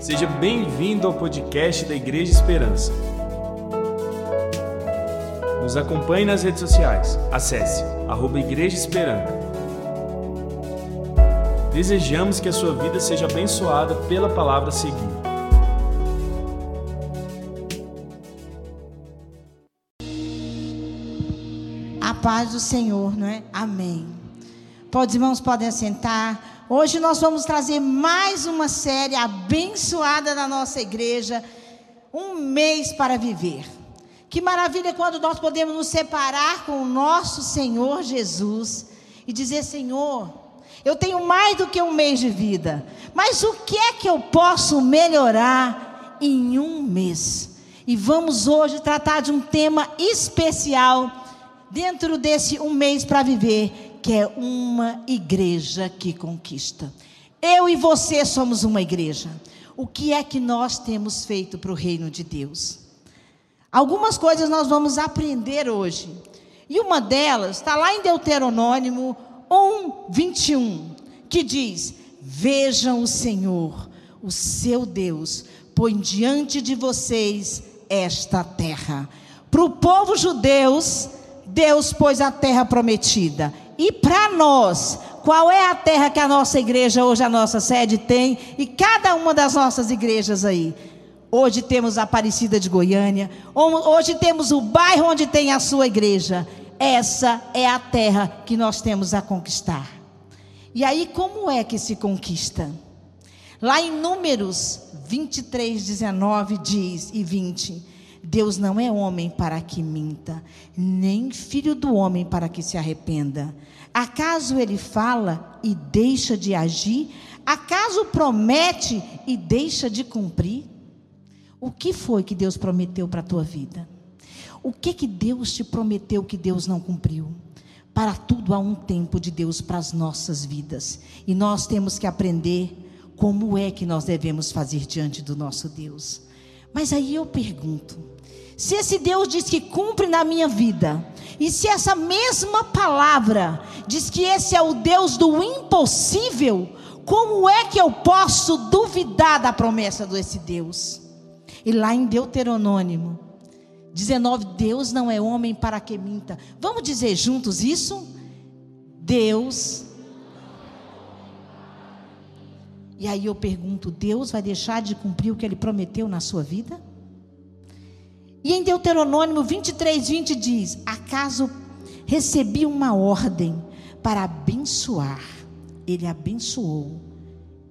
Seja bem-vindo ao podcast da Igreja Esperança. Nos acompanhe nas redes sociais. Acesse arroba Igreja Esperança. Desejamos que a sua vida seja abençoada pela palavra seguinte. A paz do Senhor, não é? Amém. Pode, irmãos, podem assentar. Hoje nós vamos trazer mais uma série abençoada na nossa igreja. Um mês para viver. Que maravilha quando nós podemos nos separar com o nosso Senhor Jesus e dizer: Senhor, eu tenho mais do que um mês de vida, mas o que é que eu posso melhorar em um mês? E vamos hoje tratar de um tema especial dentro desse um mês para viver, que é uma igreja que conquista. Eu e você somos uma igreja. O que é que nós temos feito para o reino de Deus? Algumas coisas nós vamos aprender hoje. E uma delas está lá em Deuteronômio 1, 21, que diz: Vejam o Senhor, o seu Deus, põe diante de vocês esta terra. Para o povo judeus, Deus pôs a terra prometida. E para nós, qual é a terra que a nossa igreja, hoje a nossa sede tem, e cada uma das nossas igrejas aí? Hoje temos a Aparecida de Goiânia, hoje temos o bairro onde tem a sua igreja. Essa é a terra que nós temos a conquistar. E aí, como é que se conquista? Lá em Números 23, 19 diz, e 20: Deus não é homem para que minta, nem filho do homem para que se arrependa. Acaso ele fala e deixa de agir? Acaso promete e deixa de cumprir? O que foi que Deus prometeu para a tua vida? O que que Deus te prometeu que Deus não cumpriu? Para tudo há um tempo de Deus para as nossas vidas. E nós temos que aprender como é que nós devemos fazer diante do nosso Deus. Mas aí eu pergunto: se esse Deus diz que cumpre na minha vida, e se essa mesma palavra diz que esse é o Deus do impossível, como é que eu posso duvidar da promessa desse Deus? E lá em Deuteronômio 19, Deus não é homem para que minta. Vamos dizer juntos isso? Deus. E aí eu pergunto: Deus vai deixar de cumprir o que ele prometeu na sua vida? E em Deuteronômio 23, 20 diz: Acaso recebi uma ordem para abençoar, ele abençoou,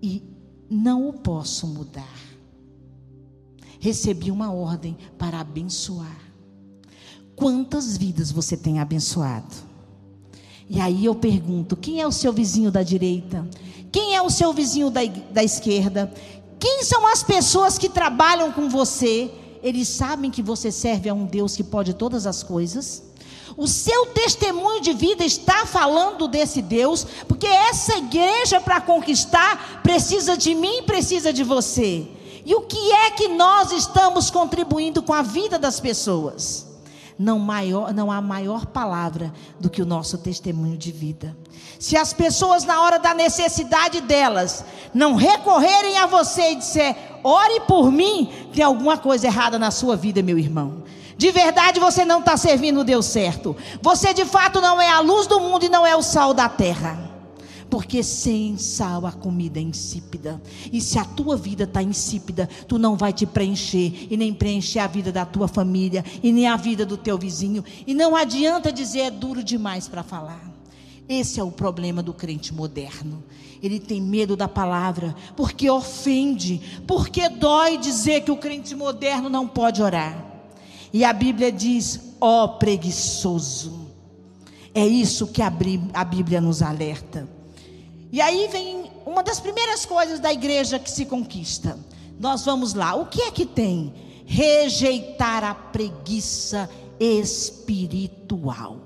e não o posso mudar recebi uma ordem para abençoar. Quantas vidas você tem abençoado? E aí eu pergunto: quem é o seu vizinho da direita? Quem é o seu vizinho da, da esquerda? Quem são as pessoas que trabalham com você? Eles sabem que você serve a um Deus que pode todas as coisas? O seu testemunho de vida está falando desse Deus, porque essa igreja para conquistar precisa de mim, precisa de você. E o que é que nós estamos contribuindo com a vida das pessoas? Não, maior, não há maior palavra do que o nosso testemunho de vida. Se as pessoas, na hora da necessidade delas, não recorrerem a você e disser, ore por mim, tem alguma coisa errada na sua vida, meu irmão. De verdade você não está servindo o Deus certo. Você de fato não é a luz do mundo e não é o sal da terra. Porque sem sal a comida é insípida. E se a tua vida está insípida, tu não vai te preencher. E nem preencher a vida da tua família. E nem a vida do teu vizinho. E não adianta dizer é duro demais para falar. Esse é o problema do crente moderno. Ele tem medo da palavra, porque ofende, porque dói dizer que o crente moderno não pode orar. E a Bíblia diz: ó oh, preguiçoso. É isso que a Bíblia nos alerta. E aí vem uma das primeiras coisas da igreja que se conquista. Nós vamos lá. O que é que tem? Rejeitar a preguiça espiritual.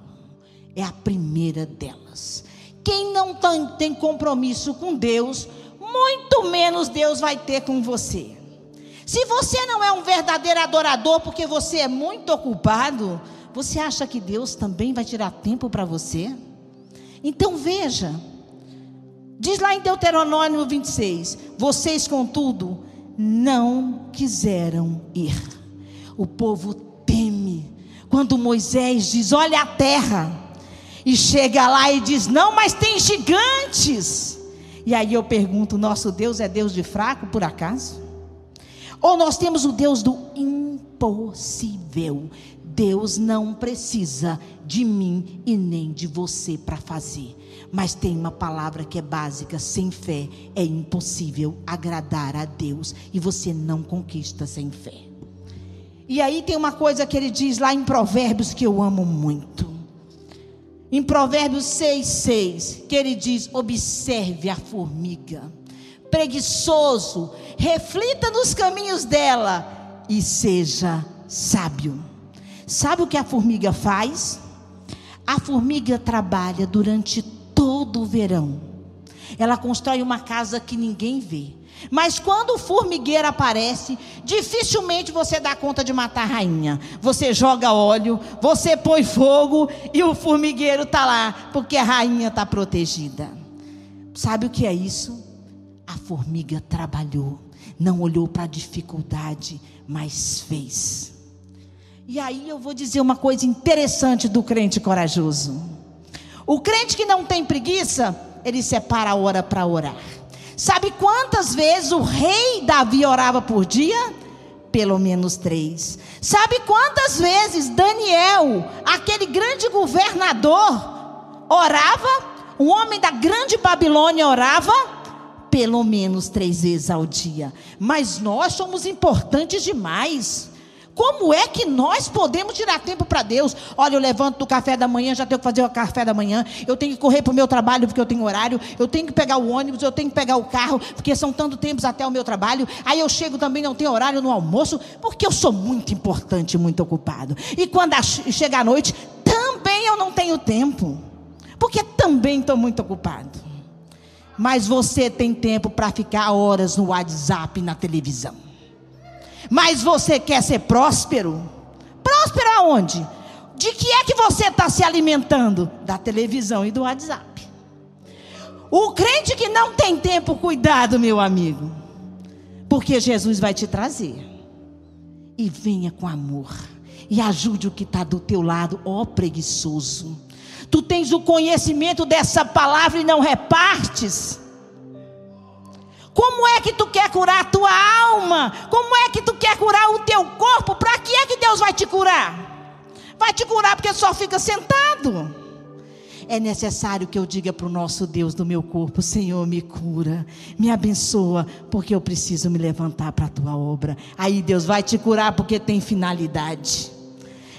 É a primeira delas. Quem não tem compromisso com Deus, muito menos Deus vai ter com você. Se você não é um verdadeiro adorador porque você é muito ocupado, você acha que Deus também vai tirar tempo para você? Então veja, Diz lá em Deuteronômio 26: Vocês, contudo, não quiseram ir. O povo teme quando Moisés diz: Olha a terra. E chega lá e diz: Não, mas tem gigantes. E aí eu pergunto: Nosso Deus é Deus de fraco, por acaso? Ou nós temos o Deus do impossível? Deus não precisa de mim e nem de você para fazer. Mas tem uma palavra que é básica: sem fé é impossível agradar a Deus. E você não conquista sem fé. E aí tem uma coisa que ele diz lá em Provérbios que eu amo muito. Em Provérbios 6, 6, que ele diz: observe a formiga, preguiçoso, reflita nos caminhos dela e seja sábio. Sabe o que a formiga faz? A formiga trabalha durante todo o verão. Ela constrói uma casa que ninguém vê. Mas quando o formigueiro aparece, dificilmente você dá conta de matar a rainha. Você joga óleo, você põe fogo e o formigueiro está lá, porque a rainha está protegida. Sabe o que é isso? A formiga trabalhou, não olhou para a dificuldade, mas fez. E aí eu vou dizer uma coisa interessante do crente corajoso. O crente que não tem preguiça, ele separa a hora para orar. Sabe quantas vezes o rei Davi orava por dia? Pelo menos três. Sabe quantas vezes Daniel, aquele grande governador, orava? O homem da grande Babilônia orava? Pelo menos três vezes ao dia. Mas nós somos importantes demais. Como é que nós podemos tirar tempo para Deus? Olha, eu levanto do café da manhã, já tenho que fazer o café da manhã. Eu tenho que correr para o meu trabalho porque eu tenho horário. Eu tenho que pegar o ônibus, eu tenho que pegar o carro porque são tanto tempos até o meu trabalho. Aí eu chego também, não tenho horário no almoço porque eu sou muito importante, muito ocupado. E quando chega a noite, também eu não tenho tempo porque também estou muito ocupado. Mas você tem tempo para ficar horas no WhatsApp, na televisão. Mas você quer ser próspero? Próspero aonde? De que é que você está se alimentando? Da televisão e do WhatsApp. O crente que não tem tempo, cuidado, meu amigo. Porque Jesus vai te trazer. E venha com amor. E ajude o que está do teu lado, ó preguiçoso. Tu tens o conhecimento dessa palavra e não repartes. Como é que tu quer curar a tua alma? Como é que tu quer curar o teu corpo? Para que é que Deus vai te curar? Vai te curar porque só fica sentado. É necessário que eu diga para o nosso Deus do meu corpo: Senhor, me cura, me abençoa, porque eu preciso me levantar para a tua obra. Aí Deus vai te curar porque tem finalidade.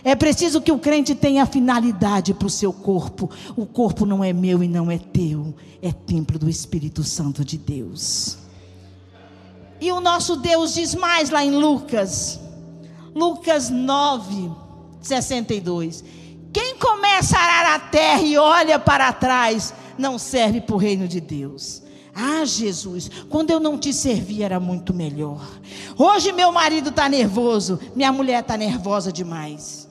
É preciso que o crente tenha finalidade para o seu corpo. O corpo não é meu e não é teu, é templo do Espírito Santo de Deus. E o nosso Deus diz mais lá em Lucas, Lucas 9, 62. Quem começa a arar a terra e olha para trás, não serve para o reino de Deus. Ah, Jesus, quando eu não te servi era muito melhor. Hoje meu marido está nervoso, minha mulher está nervosa demais.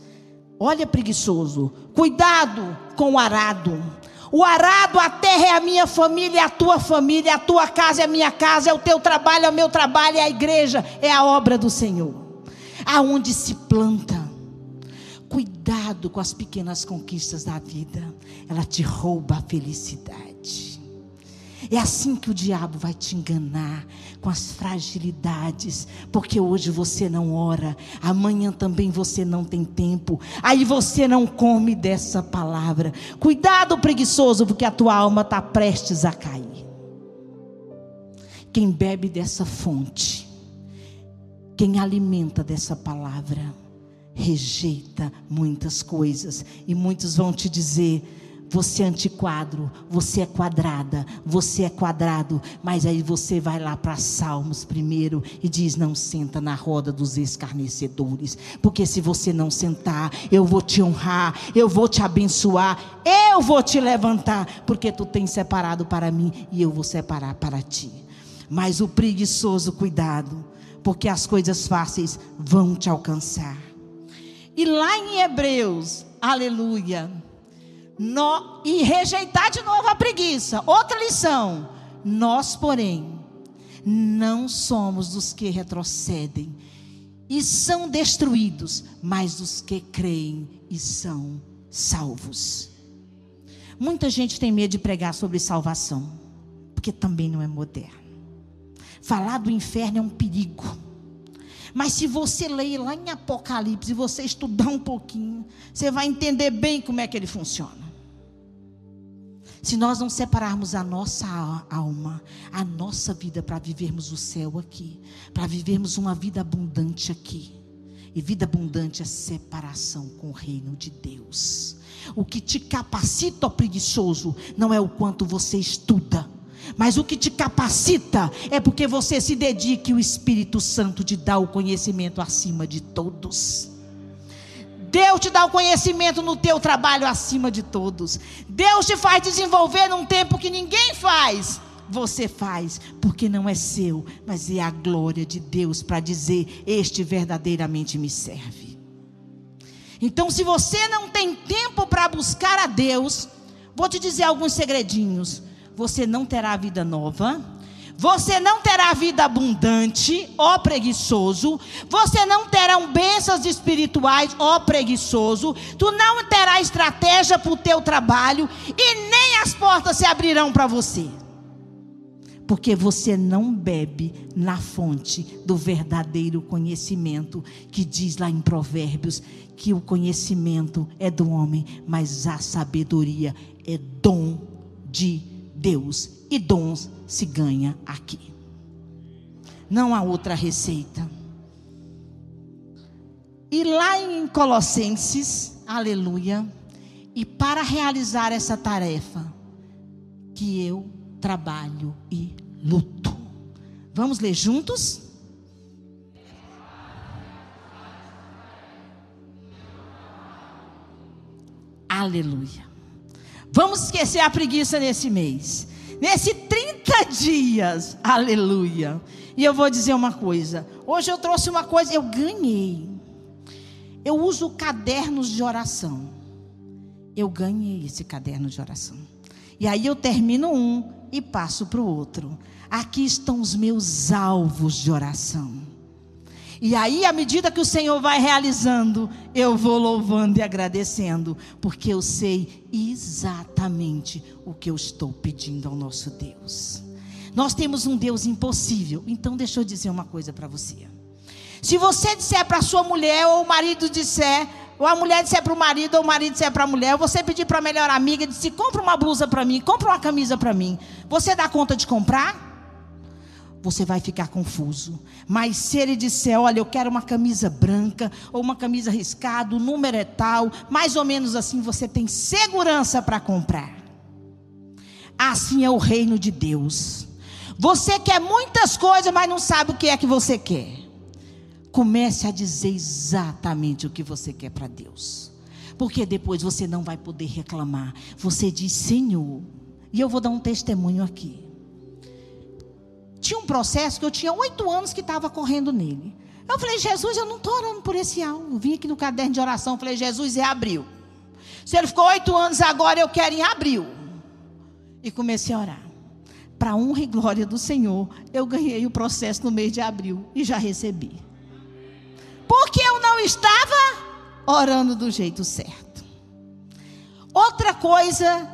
Olha, preguiçoso, cuidado com o arado. O arado, a terra é a minha família, é a tua família, a tua casa é a minha casa, é o teu trabalho, é o meu trabalho, é a igreja, é a obra do Senhor. Aonde se planta. Cuidado com as pequenas conquistas da vida, ela te rouba a felicidade. É assim que o diabo vai te enganar com as fragilidades, porque hoje você não ora, amanhã também você não tem tempo, aí você não come dessa palavra. Cuidado, preguiçoso, porque a tua alma está prestes a cair. Quem bebe dessa fonte, quem alimenta dessa palavra, rejeita muitas coisas, e muitos vão te dizer você é antiquadro, você é quadrada, você é quadrado, mas aí você vai lá para Salmos primeiro e diz: Não senta na roda dos escarnecedores, porque se você não sentar, eu vou te honrar, eu vou te abençoar, eu vou te levantar, porque tu tens separado para mim e eu vou separar para ti. Mas o preguiçoso, cuidado, porque as coisas fáceis vão te alcançar. E lá em Hebreus, aleluia. No, e rejeitar de novo a preguiça. Outra lição. Nós, porém, não somos dos que retrocedem e são destruídos, mas dos que creem e são salvos. Muita gente tem medo de pregar sobre salvação, porque também não é moderno. Falar do inferno é um perigo. Mas se você ler lá em Apocalipse e você estudar um pouquinho, você vai entender bem como é que ele funciona. Se nós não separarmos a nossa alma, a nossa vida para vivermos o céu aqui, para vivermos uma vida abundante aqui. E vida abundante é separação com o reino de Deus. O que te capacita, ó preguiçoso, não é o quanto você estuda, mas o que te capacita é porque você se dedica e o Espírito Santo te dá o conhecimento acima de todos. Deus te dá o conhecimento no teu trabalho acima de todos. Deus te faz desenvolver num tempo que ninguém faz. Você faz, porque não é seu, mas é a glória de Deus para dizer: Este verdadeiramente me serve. Então, se você não tem tempo para buscar a Deus, vou te dizer alguns segredinhos você não terá vida nova. Você não terá vida abundante, ó preguiçoso. Você não terá bênçãos espirituais, ó preguiçoso. Tu não terá estratégia para o teu trabalho e nem as portas se abrirão para você. Porque você não bebe na fonte do verdadeiro conhecimento, que diz lá em Provérbios que o conhecimento é do homem, mas a sabedoria é dom de Deus Deus e dons se ganha aqui. Não há outra receita. E lá em Colossenses, aleluia, e para realizar essa tarefa, que eu trabalho e luto. Vamos ler juntos? Aleluia. Vamos esquecer a preguiça nesse mês. Nesse 30 dias, aleluia. E eu vou dizer uma coisa. Hoje eu trouxe uma coisa, eu ganhei. Eu uso cadernos de oração. Eu ganhei esse caderno de oração. E aí eu termino um e passo para o outro. Aqui estão os meus alvos de oração. E aí, à medida que o Senhor vai realizando, eu vou louvando e agradecendo, porque eu sei exatamente o que eu estou pedindo ao nosso Deus. Nós temos um Deus impossível, então deixa eu dizer uma coisa para você. Se você disser para sua mulher, ou o marido disser, ou a mulher disser para o marido, ou o marido disser para a mulher, ou você pedir para a melhor amiga, disse, compra uma blusa para mim, compra uma camisa para mim, você dá conta de comprar? Você vai ficar confuso. Mas se ele disser, olha, eu quero uma camisa branca ou uma camisa riscada, o número é tal, mais ou menos assim, você tem segurança para comprar. Assim é o reino de Deus. Você quer muitas coisas, mas não sabe o que é que você quer. Comece a dizer exatamente o que você quer para Deus. Porque depois você não vai poder reclamar. Você diz, Senhor, e eu vou dar um testemunho aqui tinha um processo que eu tinha oito anos que estava correndo nele. Eu falei, Jesus, eu não estou orando por esse alvo. Vim aqui no caderno de oração, falei, Jesus, é abril. Se ele ficou oito anos agora, eu quero em abril. E comecei a orar. Para honra e glória do Senhor, eu ganhei o processo no mês de abril e já recebi. Porque eu não estava orando do jeito certo. Outra coisa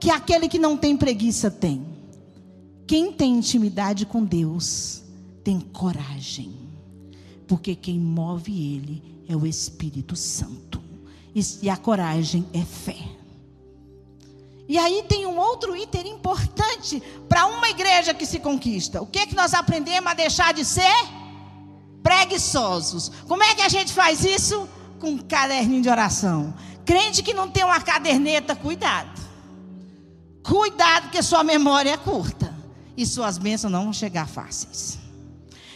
que aquele que não tem preguiça tem quem tem intimidade com Deus tem coragem, porque quem move ele é o Espírito Santo, e a coragem é fé. E aí tem um outro item importante para uma igreja que se conquista. O que é que nós aprendemos a deixar de ser? Preguiçosos. Como é que a gente faz isso? Com um caderninho de oração. Crente que não tem uma caderneta, cuidado. Cuidado que sua memória é curta e suas bênçãos não vão chegar fáceis.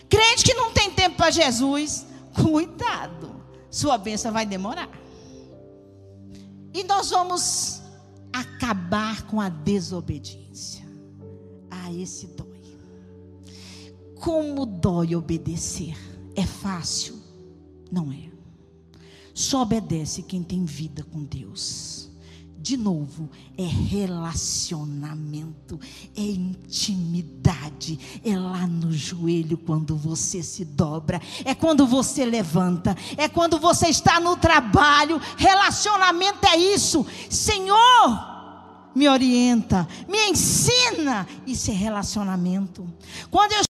Crente que não tem tempo para Jesus, cuidado, sua bênção vai demorar. E nós vamos acabar com a desobediência. Ah, esse dói. Como dói obedecer? É fácil? Não é. Só obedece quem tem vida com Deus. De novo, é relacionamento, é intimidade, é lá no joelho quando você se dobra, é quando você levanta, é quando você está no trabalho. Relacionamento é isso, Senhor. Me orienta, me ensina. Isso é relacionamento. Quando eu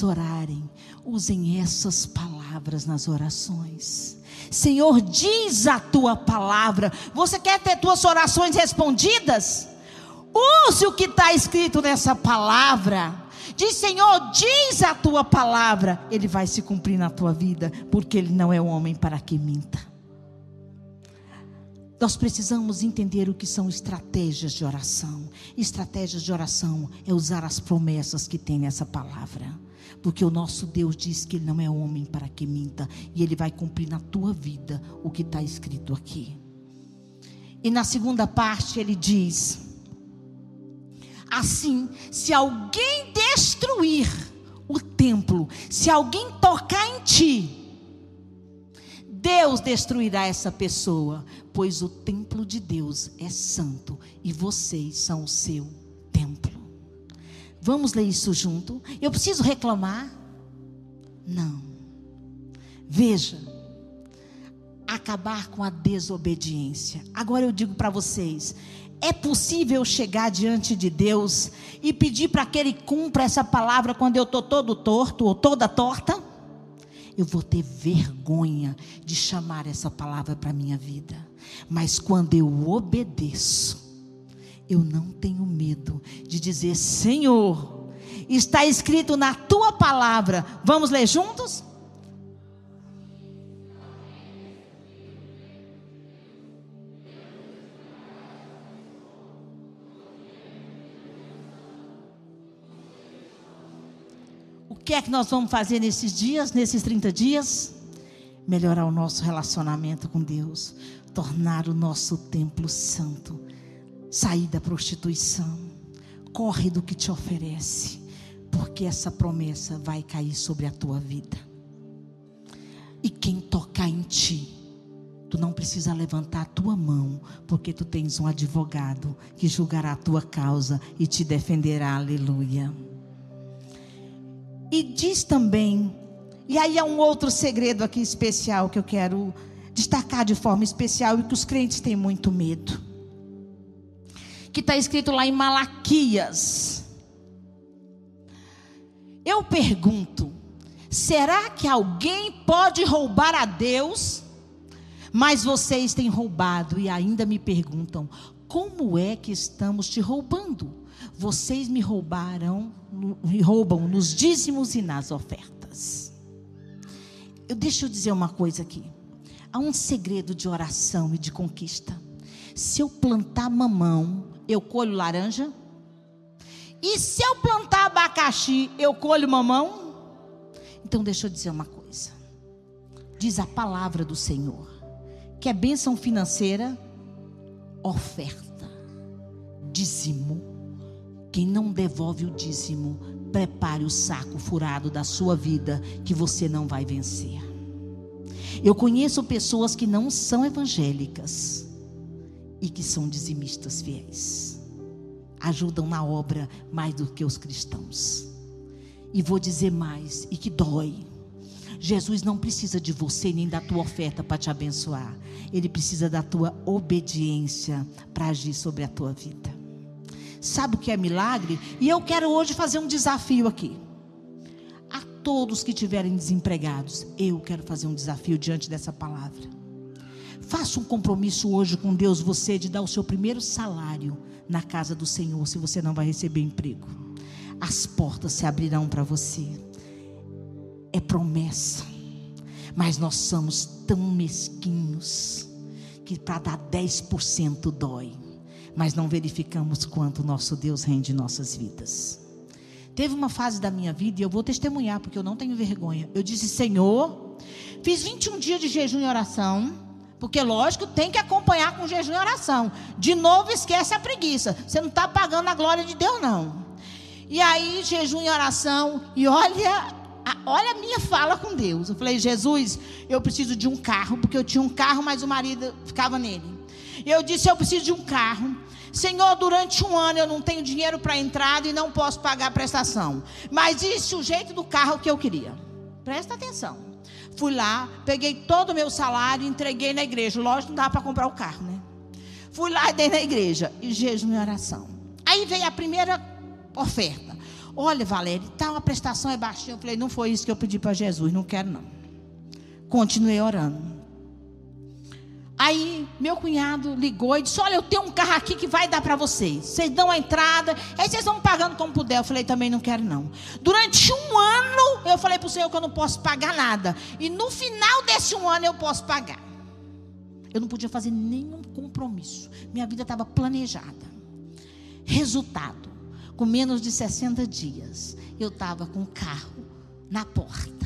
orarem, usem essas palavras nas orações. Senhor, diz a tua palavra. Você quer ter tuas orações respondidas? Use o que está escrito nessa palavra. Diz, Senhor, diz a tua palavra. Ele vai se cumprir na tua vida, porque ele não é homem para que minta. Nós precisamos entender o que são estratégias de oração. Estratégias de oração é usar as promessas que tem nessa palavra. Porque o nosso Deus diz que Ele não é homem para que minta. E Ele vai cumprir na tua vida o que está escrito aqui. E na segunda parte ele diz: Assim, se alguém destruir o templo, se alguém tocar em ti, Deus destruirá essa pessoa, pois o templo de Deus é santo e vocês são o seu. Vamos ler isso junto? Eu preciso reclamar? Não. Veja, acabar com a desobediência. Agora eu digo para vocês: é possível chegar diante de Deus e pedir para que Ele cumpra essa palavra quando eu estou todo torto ou toda torta? Eu vou ter vergonha de chamar essa palavra para a minha vida. Mas quando eu obedeço, eu não tenho medo de dizer: Senhor, está escrito na tua palavra. Vamos ler juntos? O que é que nós vamos fazer nesses dias, nesses 30 dias? Melhorar o nosso relacionamento com Deus, tornar o nosso templo santo Sair da prostituição. Corre do que te oferece. porque essa promessa vai cair sobre a tua vida. E quem tocar em ti, tu não precisa levantar a tua mão, porque tu tens um advogado que julgará a tua causa e te defenderá. Aleluia. E diz também, e aí há um outro segredo aqui especial que eu quero destacar de forma especial e que os crentes têm muito medo. Que está escrito lá em Malaquias. Eu pergunto: será que alguém pode roubar a Deus? Mas vocês têm roubado e ainda me perguntam: como é que estamos te roubando? Vocês me roubaram, me roubam nos dízimos e nas ofertas. Eu deixa eu dizer uma coisa aqui. Há um segredo de oração e de conquista. Se eu plantar mamão, eu colho laranja? E se eu plantar abacaxi, eu colho mamão? Então deixa eu dizer uma coisa. Diz a palavra do Senhor, que é bênção financeira, oferta, dízimo. Quem não devolve o dízimo, prepare o saco furado da sua vida, que você não vai vencer. Eu conheço pessoas que não são evangélicas e que são dizimistas fiéis. Ajudam na obra mais do que os cristãos. E vou dizer mais, e que dói. Jesus não precisa de você nem da tua oferta para te abençoar. Ele precisa da tua obediência para agir sobre a tua vida. Sabe o que é milagre? E eu quero hoje fazer um desafio aqui todos que estiverem desempregados. Eu quero fazer um desafio diante dessa palavra. Faça um compromisso hoje com Deus, você, de dar o seu primeiro salário na casa do Senhor, se você não vai receber emprego. As portas se abrirão para você. É promessa. Mas nós somos tão mesquinhos que para dar 10% dói. Mas não verificamos quanto nosso Deus rende nossas vidas. Teve uma fase da minha vida, e eu vou testemunhar, porque eu não tenho vergonha. Eu disse, Senhor, fiz 21 dias de jejum e oração. Porque, lógico, tem que acompanhar com jejum e oração. De novo, esquece a preguiça. Você não está pagando a glória de Deus, não. E aí, jejum e oração. E olha, olha a minha fala com Deus. Eu falei, Jesus, eu preciso de um carro. Porque eu tinha um carro, mas o marido ficava nele. E eu disse, eu preciso de um carro. Senhor, durante um ano eu não tenho dinheiro para entrada e não posso pagar a prestação. Mas isso o jeito do carro que eu queria. Presta atenção. Fui lá, peguei todo o meu salário e entreguei na igreja. Lógico, não dá para comprar o carro, né? Fui lá e dei na igreja. E jejum e oração. Aí veio a primeira oferta. Olha, Valéria, tal, a prestação é baixinha. Eu falei, não foi isso que eu pedi para Jesus, não quero não. Continuei orando. Aí meu cunhado ligou e disse: Olha, eu tenho um carro aqui que vai dar para vocês. Vocês dão a entrada, aí vocês vão pagando como puder. Eu falei: Também não quero, não. Durante um ano, eu falei para o Senhor que eu não posso pagar nada. E no final desse um ano, eu posso pagar. Eu não podia fazer nenhum compromisso. Minha vida estava planejada. Resultado: com menos de 60 dias, eu estava com o carro na porta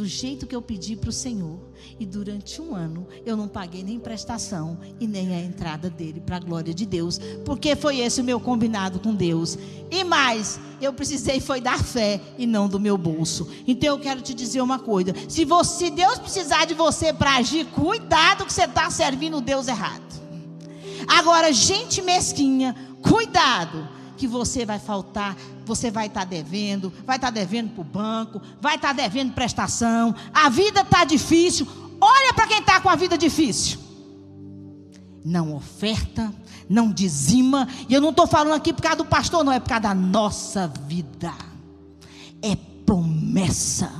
do jeito que eu pedi para o Senhor. E durante um ano eu não paguei nem prestação e nem a entrada dele para a glória de Deus, porque foi esse o meu combinado com Deus. E mais, eu precisei foi da fé e não do meu bolso. Então eu quero te dizer uma coisa: se você Deus precisar de você para agir, cuidado que você está servindo Deus errado. Agora, gente mesquinha, cuidado que você vai faltar, você vai estar tá devendo, vai estar tá devendo para o banco, vai estar tá devendo prestação, a vida está difícil. Olha para quem está com a vida difícil. Não oferta, não dizima, e eu não estou falando aqui por causa do pastor, não, é por causa da nossa vida. É promessa.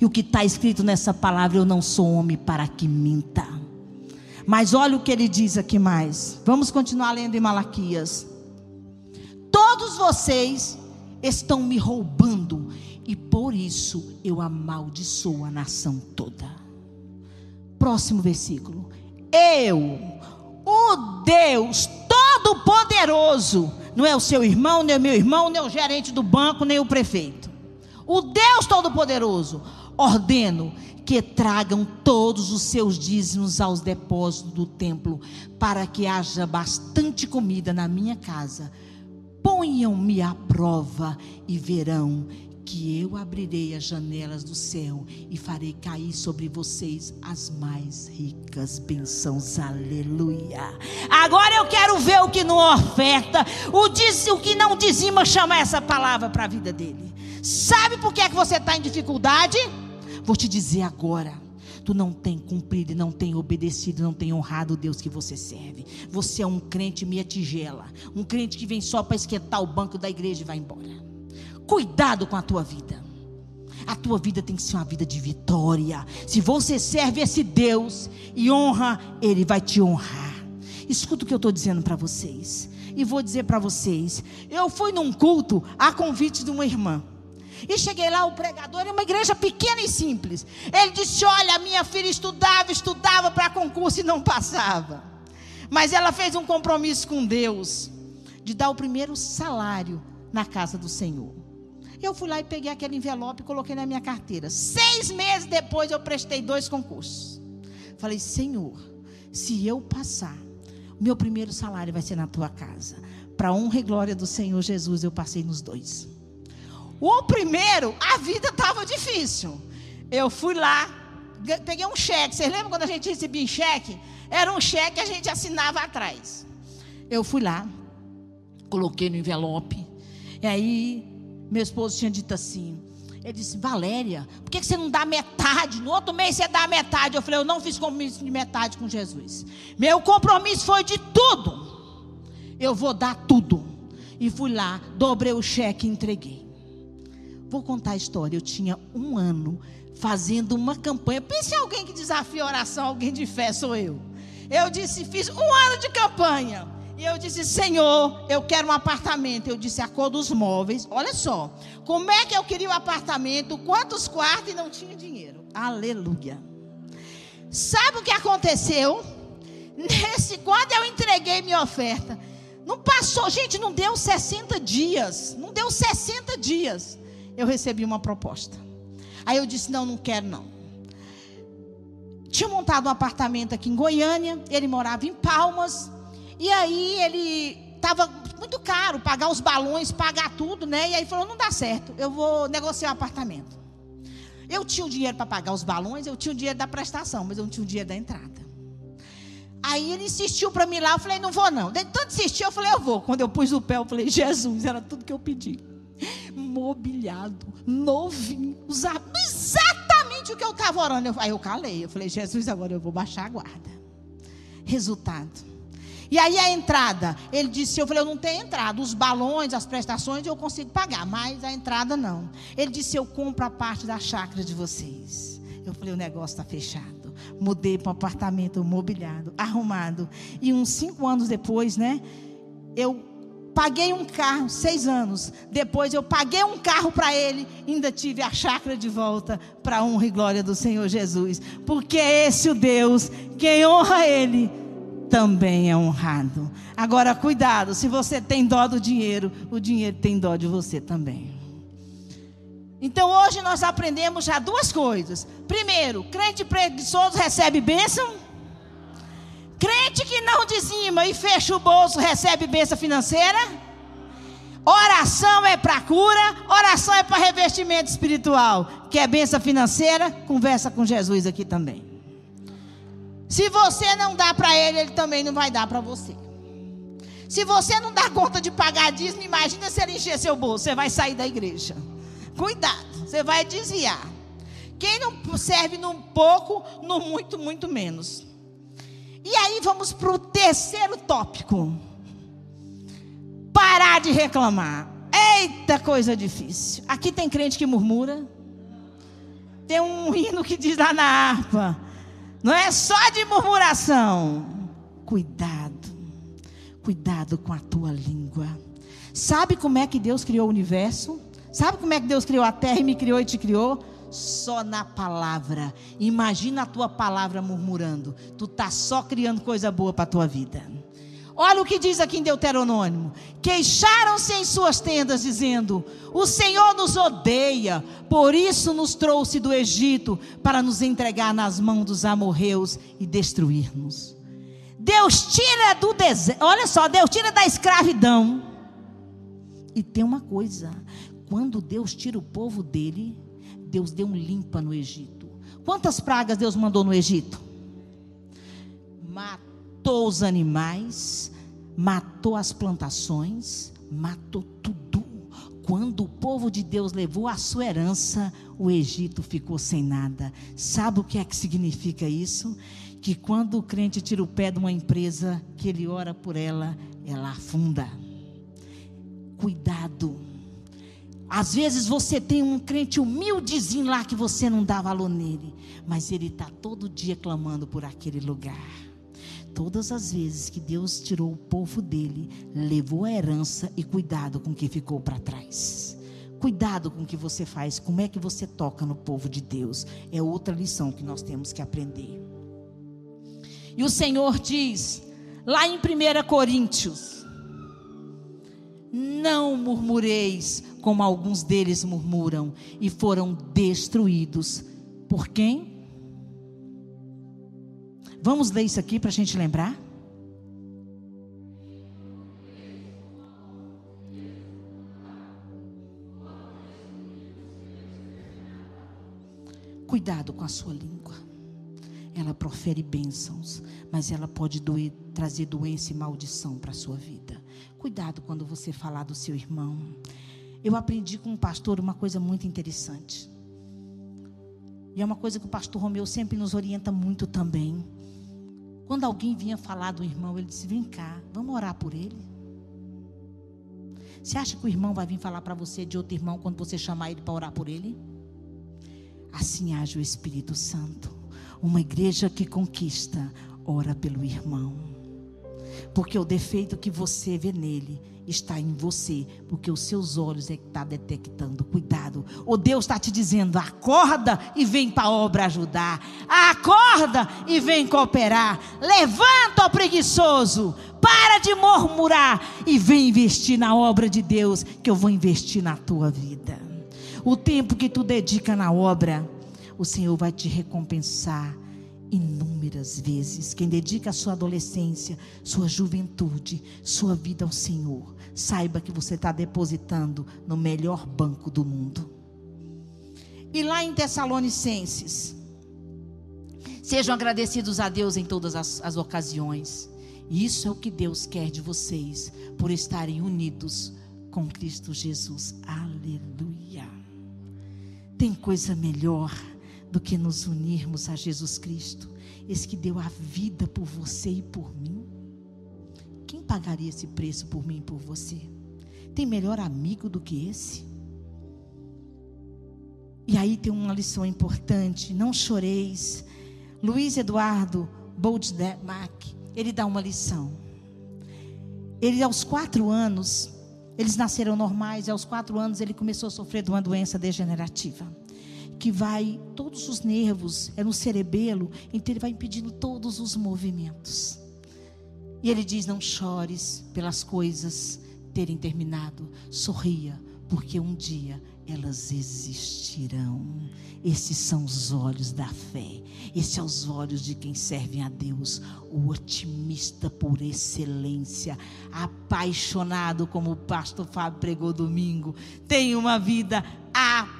E o que está escrito nessa palavra, eu não sou homem para que minta. Mas olha o que ele diz aqui mais. Vamos continuar lendo em Malaquias. Todos vocês estão me roubando, e por isso eu amaldiçoo a nação toda. Próximo versículo. Eu, o Deus Todo-Poderoso, não é o seu irmão, nem o meu irmão, nem o gerente do banco, nem o prefeito. O Deus Todo-Poderoso, ordeno que tragam todos os seus dízimos aos depósitos do templo, para que haja bastante comida na minha casa Ponham-me à prova e verão que eu abrirei as janelas do céu e farei cair sobre vocês as mais ricas bênçãos. Aleluia. Agora eu quero ver o que não oferta, o, diz, o que não dizima chama essa palavra para a vida dele. Sabe por que, é que você está em dificuldade? Vou te dizer agora. Tu não tem cumprido, não tem obedecido, não tem honrado o Deus que você serve. Você é um crente meia tigela, um crente que vem só para esquentar o banco da igreja e vai embora. Cuidado com a tua vida. A tua vida tem que ser uma vida de vitória. Se você serve esse Deus e honra, Ele vai te honrar. Escuta o que eu estou dizendo para vocês. E vou dizer para vocês: eu fui num culto a convite de uma irmã. E cheguei lá, o pregador, é uma igreja pequena e simples. Ele disse: Olha, minha filha estudava, estudava para concurso e não passava. Mas ela fez um compromisso com Deus de dar o primeiro salário na casa do Senhor. Eu fui lá e peguei aquele envelope e coloquei na minha carteira. Seis meses depois eu prestei dois concursos. Falei, Senhor, se eu passar, meu primeiro salário vai ser na tua casa. Para honra e glória do Senhor Jesus, eu passei nos dois. O primeiro, a vida estava difícil. Eu fui lá, peguei um cheque. Vocês lembram quando a gente recebia um cheque? Era um cheque que a gente assinava atrás. Eu fui lá, coloquei no envelope. E aí meu esposo tinha dito assim. Ele disse, Valéria, por que você não dá metade? No outro mês você dá metade. Eu falei, eu não fiz compromisso de metade com Jesus. Meu compromisso foi de tudo. Eu vou dar tudo. E fui lá, dobrei o cheque e entreguei. Vou contar a história. Eu tinha um ano fazendo uma campanha. Pense em alguém que desafia a oração, alguém de fé, sou eu. Eu disse, fiz um ano de campanha. E eu disse, Senhor, eu quero um apartamento. Eu disse, a cor dos móveis. Olha só, como é que eu queria um apartamento, quantos quartos e não tinha dinheiro. Aleluia. Sabe o que aconteceu? Nesse, quando eu entreguei minha oferta, não passou, gente, não deu 60 dias. Não deu 60 dias. Eu recebi uma proposta. Aí eu disse, não, não quero não. Tinha montado um apartamento aqui em Goiânia, ele morava em Palmas. E aí ele estava muito caro pagar os balões, pagar tudo, né? E aí falou: não dá certo, eu vou negociar o um apartamento. Eu tinha o dinheiro para pagar os balões, eu tinha o dinheiro da prestação, mas eu não tinha o dinheiro da entrada. Aí ele insistiu para mim lá, eu falei, não vou não. De tanto insistir, eu falei, eu vou. Quando eu pus o pé, eu falei, Jesus, era tudo que eu pedi. Mobiliado, novinho, usado, exatamente o que eu estava orando. Aí eu calei, eu falei, Jesus, agora eu vou baixar a guarda. Resultado, e aí a entrada, ele disse, eu falei, eu não tenho entrada. Os balões, as prestações eu consigo pagar, mas a entrada não. Ele disse, eu compro a parte da chácara de vocês. Eu falei, o negócio está fechado. Mudei para um apartamento mobiliado, arrumado. E uns cinco anos depois, né? Eu paguei um carro, seis anos. Depois eu paguei um carro para ele, ainda tive a chácara de volta para a honra e glória do Senhor Jesus. Porque é esse o Deus, quem honra ele também é honrado. Agora, cuidado, se você tem dó do dinheiro, o dinheiro tem dó de você também. Então, hoje nós aprendemos já duas coisas. Primeiro, crente preguiçoso recebe bênção. Crente que não dizima e fecha o bolso recebe bênção financeira. Oração é para cura, oração é para revestimento espiritual. Quer bênção financeira? Conversa com Jesus aqui também. Se você não dá para ele, ele também não vai dar para você. Se você não dá conta de pagar dízimo, imagina se ele encher seu bolso, você vai sair da igreja. Cuidado, você vai desviar. Quem não serve num pouco, no muito, muito menos. E aí vamos para o terceiro tópico. Parar de reclamar. Eita, coisa difícil. Aqui tem crente que murmura. Tem um hino que diz lá na harpa. Não é só de murmuração. Cuidado. Cuidado com a tua língua. Sabe como é que Deus criou o universo? Sabe como é que Deus criou a terra e me criou e te criou? Só na palavra. Imagina a tua palavra murmurando. Tu tá só criando coisa boa para a tua vida. Olha o que diz aqui em Deuteronômio: Queixaram-se em suas tendas, dizendo: O Senhor nos odeia, por isso nos trouxe do Egito para nos entregar nas mãos dos amorreus e destruir-nos. Deus tira do deserto, olha só, Deus tira da escravidão. E tem uma coisa: quando Deus tira o povo dele, Deus deu um limpa no Egito. Quantas pragas Deus mandou no Egito? Matou os animais, matou as plantações, matou tudo. Quando o povo de Deus levou a sua herança, o Egito ficou sem nada. Sabe o que é que significa isso? Que quando o crente tira o pé de uma empresa, que ele ora por ela, ela afunda. Cuidado. Às vezes você tem um crente humildezinho lá que você não dá valor nele, mas ele está todo dia clamando por aquele lugar. Todas as vezes que Deus tirou o povo dele, levou a herança e cuidado com o que ficou para trás. Cuidado com o que você faz, como é que você toca no povo de Deus. É outra lição que nós temos que aprender. E o Senhor diz, lá em 1 Coríntios: Não murmureis como alguns deles murmuram e foram destruídos. Por quem? Vamos ler isso aqui para a gente lembrar? Cuidado com a sua língua. Ela profere bênçãos, mas ela pode doer, trazer doença e maldição para a sua vida. Cuidado quando você falar do seu irmão. Eu aprendi com um pastor uma coisa muito interessante. E é uma coisa que o pastor Romeu sempre nos orienta muito também. Quando alguém vinha falar do irmão, ele disse: Vem cá, vamos orar por ele. Você acha que o irmão vai vir falar para você de outro irmão quando você chamar ele para orar por ele? Assim age o Espírito Santo. Uma igreja que conquista, ora pelo irmão. Porque o defeito que você vê nele está em você, porque os seus olhos é que está detectando. Cuidado. O Deus está te dizendo: acorda e vem para a obra ajudar. Acorda e vem cooperar. Levanta, ó preguiçoso. Para de murmurar e vem investir na obra de Deus, que eu vou investir na tua vida. O tempo que tu dedica na obra, o Senhor vai te recompensar inúmeras vezes. Quem dedica a sua adolescência, sua juventude, sua vida ao Senhor, saiba que você está depositando no melhor banco do mundo. E lá em Tessalonicenses, sejam agradecidos a Deus em todas as, as ocasiões. Isso é o que Deus quer de vocês, por estarem unidos com Cristo Jesus. Aleluia. Tem coisa melhor do que nos unirmos a Jesus Cristo, esse que deu a vida por você e por mim. Quem pagaria esse preço por mim e por você? Tem melhor amigo do que esse? E aí tem uma lição importante: não choreis. Luiz Eduardo Boldmack, ele dá uma lição. Ele, aos quatro anos, eles nasceram normais, e aos quatro anos ele começou a sofrer de uma doença degenerativa que vai, todos os nervos, é no cerebelo, então ele vai impedindo todos os movimentos. E ele diz: Não chores pelas coisas terem terminado, sorria, porque um dia elas existirão. Esses são os olhos da fé. Esses são os olhos de quem serve a Deus, o otimista por excelência, apaixonado, como o pastor Fábio pregou domingo, tem uma vida apaixonada,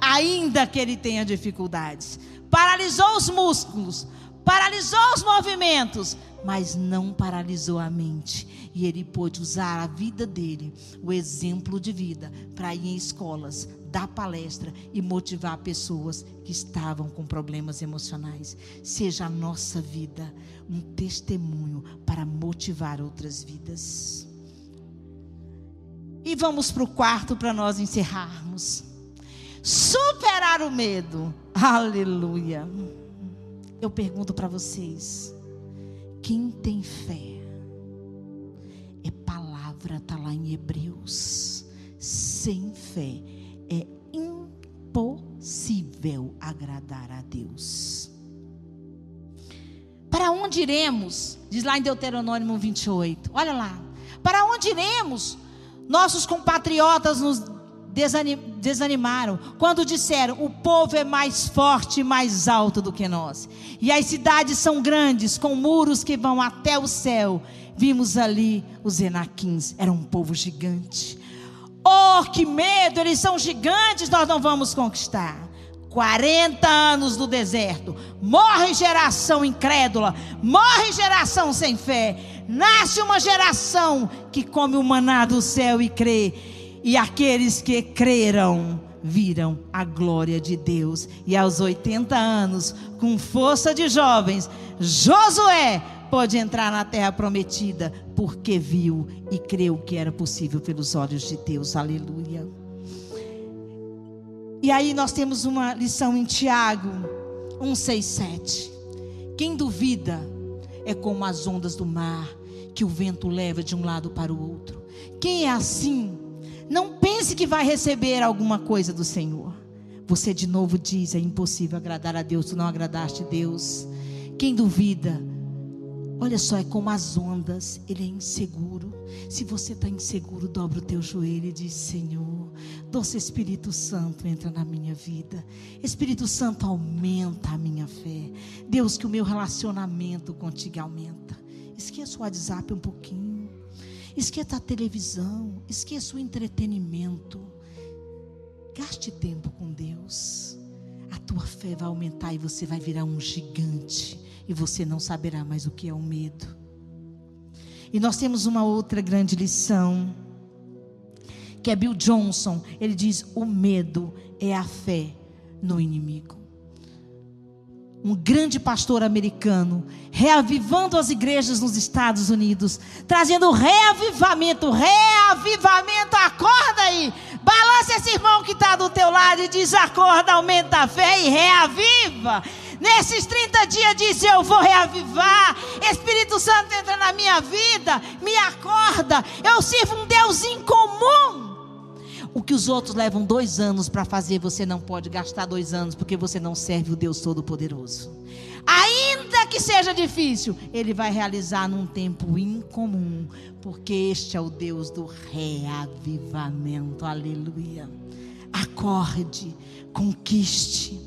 ainda que ele tenha dificuldades. Paralisou os músculos, paralisou os movimentos, mas não paralisou a mente. E ele pôde usar a vida dele, o exemplo de vida, para ir em escolas, dar palestra e motivar pessoas que estavam com problemas emocionais. Seja a nossa vida um testemunho para motivar outras vidas. E vamos para o quarto para nós encerrarmos. Superar o medo. Aleluia. Eu pergunto para vocês: quem tem fé? É palavra, está lá em Hebreus. Sem fé é impossível agradar a Deus. Para onde iremos? Diz lá em Deuteronômio 28. Olha lá. Para onde iremos? Nossos compatriotas nos desanimaram quando disseram: o povo é mais forte e mais alto do que nós. E as cidades são grandes, com muros que vão até o céu. vimos ali os Enaquins, era um povo gigante. Oh, que medo, eles são gigantes, nós não vamos conquistar. 40 anos no deserto, morre geração incrédula, morre geração sem fé, nasce uma geração que come o maná do céu e crê, e aqueles que creram viram a glória de Deus. E aos 80 anos, com força de jovens, Josué pode entrar na terra prometida, porque viu e creu que era possível pelos olhos de Deus. Aleluia. E aí nós temos uma lição em Tiago 1:6-7. Quem duvida é como as ondas do mar que o vento leva de um lado para o outro. Quem é assim não pense que vai receber alguma coisa do Senhor. Você de novo diz: é impossível agradar a Deus, tu não agradaste Deus. Quem duvida, olha só, é como as ondas, ele é inseguro. Se você está inseguro, dobra o teu joelho e diz: Senhor, doce Espírito Santo, entra na minha vida. Espírito Santo, aumenta a minha fé. Deus, que o meu relacionamento contigo aumenta. Esqueça o WhatsApp um pouquinho. Esqueça a televisão, esqueça o entretenimento. Gaste tempo com Deus. A tua fé vai aumentar e você vai virar um gigante. E você não saberá mais o que é o medo. E nós temos uma outra grande lição. Que é Bill Johnson. Ele diz: o medo é a fé no inimigo um grande pastor americano, reavivando as igrejas nos Estados Unidos, trazendo reavivamento, reavivamento, acorda aí, balança esse irmão que está do teu lado e diz, acorda, aumenta a fé e reaviva, nesses 30 dias diz, eu vou reavivar, Espírito Santo entra na minha vida, me acorda, eu sirvo um Deus incomum, o que os outros levam dois anos para fazer, você não pode gastar dois anos, porque você não serve o Deus Todo-Poderoso. Ainda que seja difícil, Ele vai realizar num tempo incomum, porque este é o Deus do reavivamento. Aleluia. Acorde, conquiste.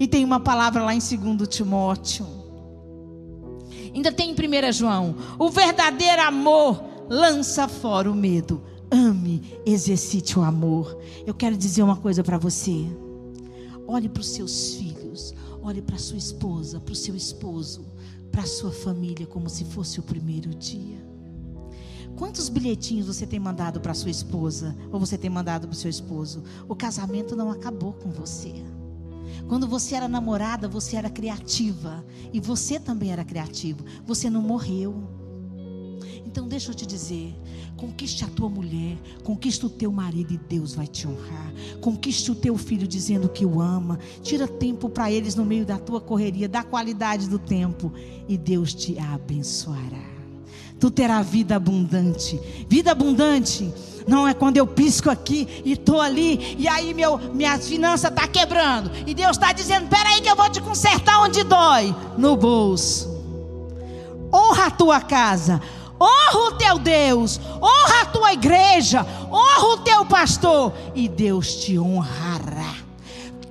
E tem uma palavra lá em 2 Timóteo. Ainda tem em 1 João: o verdadeiro amor lança fora o medo ame, exercite o amor. Eu quero dizer uma coisa para você. Olhe para os seus filhos, olhe para sua esposa, para o seu esposo, para a sua família como se fosse o primeiro dia. Quantos bilhetinhos você tem mandado para sua esposa ou você tem mandado para o seu esposo? O casamento não acabou com você. Quando você era namorada, você era criativa e você também era criativo. Você não morreu. Então deixa eu te dizer, conquiste a tua mulher, conquiste o teu marido e Deus vai te honrar. Conquiste o teu filho dizendo que o ama. Tira tempo para eles no meio da tua correria, dá qualidade do tempo e Deus te abençoará. Tu terá vida abundante. Vida abundante não é quando eu pisco aqui e estou ali e aí meu, minha finança está quebrando. E Deus está dizendo: peraí que eu vou te consertar onde dói no bolso. Honra a tua casa, honra o teu Deus, honra a tua igreja, honra o teu pastor, e Deus te honrará.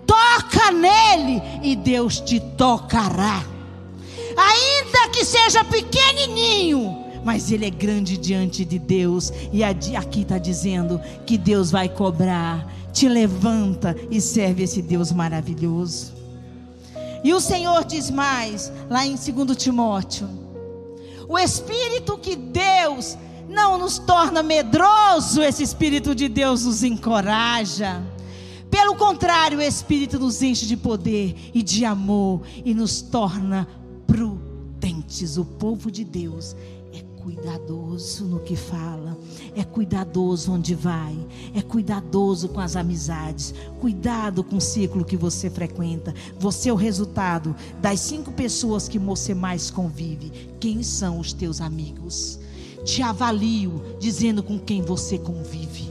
Toca nele e Deus te tocará. Ainda que seja pequenininho, mas ele é grande diante de Deus. E aqui está dizendo que Deus vai cobrar. Te levanta e serve esse Deus maravilhoso. E o Senhor diz mais, lá em 2 Timóteo o Espírito que Deus não nos torna medroso, esse Espírito de Deus nos encoraja. Pelo contrário, o Espírito nos enche de poder e de amor e nos torna prudentes. O povo de Deus cuidadoso no que fala, é cuidadoso onde vai, é cuidadoso com as amizades, cuidado com o ciclo que você frequenta. Você é o resultado das cinco pessoas que você mais convive. Quem são os teus amigos? Te avalio dizendo com quem você convive.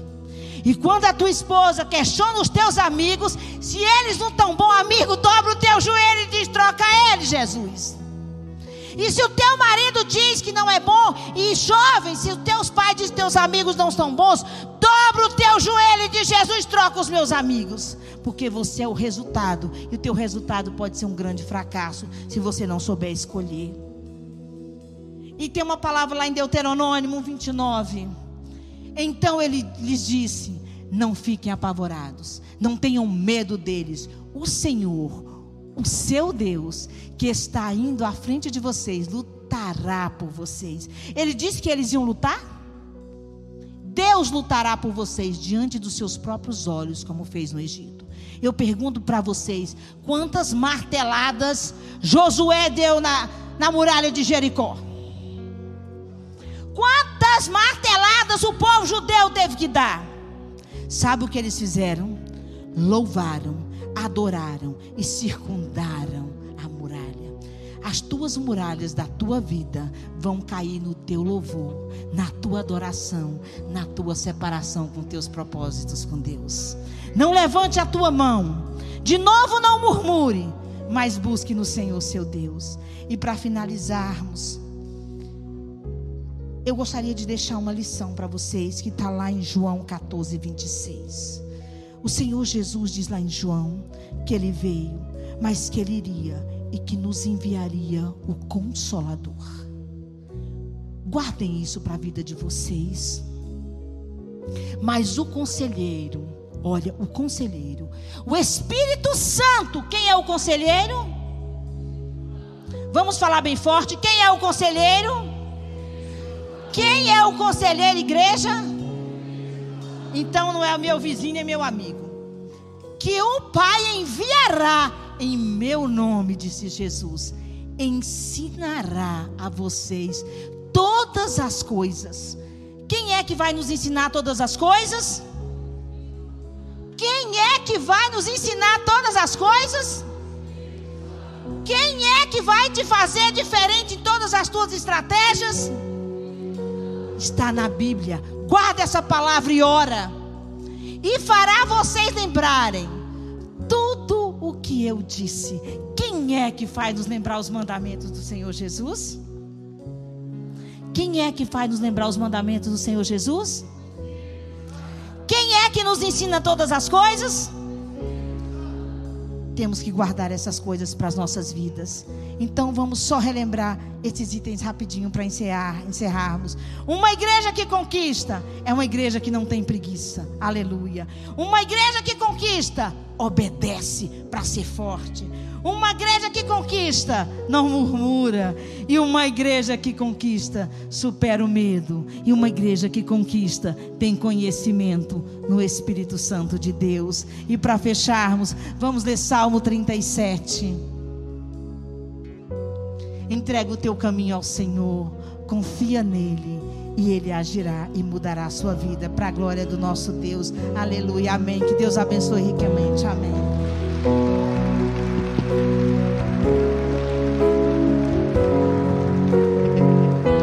E quando a tua esposa questiona os teus amigos, se eles não estão bom amigo, dobra o teu joelho e diz: troca ele, Jesus. E se o teu marido diz que não é bom, e jovem, se os teus pais dizem que teus amigos não são bons, dobra o teu joelho e diz: Jesus, troca os meus amigos. Porque você é o resultado. E o teu resultado pode ser um grande fracasso se você não souber escolher. E tem uma palavra lá em Deuteronômio 29. Então ele lhes disse: Não fiquem apavorados, não tenham medo deles. O Senhor, o seu Deus, que está indo à frente de vocês, lutará por vocês. Ele disse que eles iam lutar? Deus lutará por vocês diante dos seus próprios olhos, como fez no Egito. Eu pergunto para vocês: quantas marteladas Josué deu na, na muralha de Jericó? Quantas marteladas o povo judeu teve que dar? Sabe o que eles fizeram? Louvaram, adoraram e circundaram a muralha. As tuas muralhas da tua vida vão cair no teu louvor, na tua adoração, na tua separação com teus propósitos com Deus. Não levante a tua mão. De novo, não murmure, mas busque no Senhor seu Deus. E para finalizarmos, eu gostaria de deixar uma lição para vocês que está lá em João 14, 26. O Senhor Jesus diz lá em João que ele veio, mas que ele iria e que nos enviaria o Consolador. Guardem isso para a vida de vocês. Mas o conselheiro, olha, o conselheiro, o Espírito Santo, quem é o conselheiro? Vamos falar bem forte: quem é o conselheiro? Quem é o conselheiro, igreja? Então não é o meu vizinho, é meu amigo. Que o Pai enviará em meu nome, disse Jesus, ensinará a vocês todas as coisas. Quem é que vai nos ensinar todas as coisas? Quem é que vai nos ensinar todas as coisas? Quem é que vai te fazer diferente em todas as tuas estratégias? está na Bíblia. Guarda essa palavra e ora. E fará vocês lembrarem tudo o que eu disse. Quem é que faz nos lembrar os mandamentos do Senhor Jesus? Quem é que faz nos lembrar os mandamentos do Senhor Jesus? Quem é que nos ensina todas as coisas? Temos que guardar essas coisas para as nossas vidas. Então vamos só relembrar esses itens rapidinho para encerrar, encerrarmos. Uma igreja que conquista é uma igreja que não tem preguiça. Aleluia. Uma igreja que conquista obedece para ser forte. Uma igreja que conquista não murmura. E uma igreja que conquista supera o medo. E uma igreja que conquista tem conhecimento no Espírito Santo de Deus. E para fecharmos, vamos ler Salmo 37. Entrega o teu caminho ao Senhor, confia nele e Ele agirá e mudará a sua vida para a glória do nosso Deus. Aleluia. Amém. Que Deus abençoe ricamente. Amém.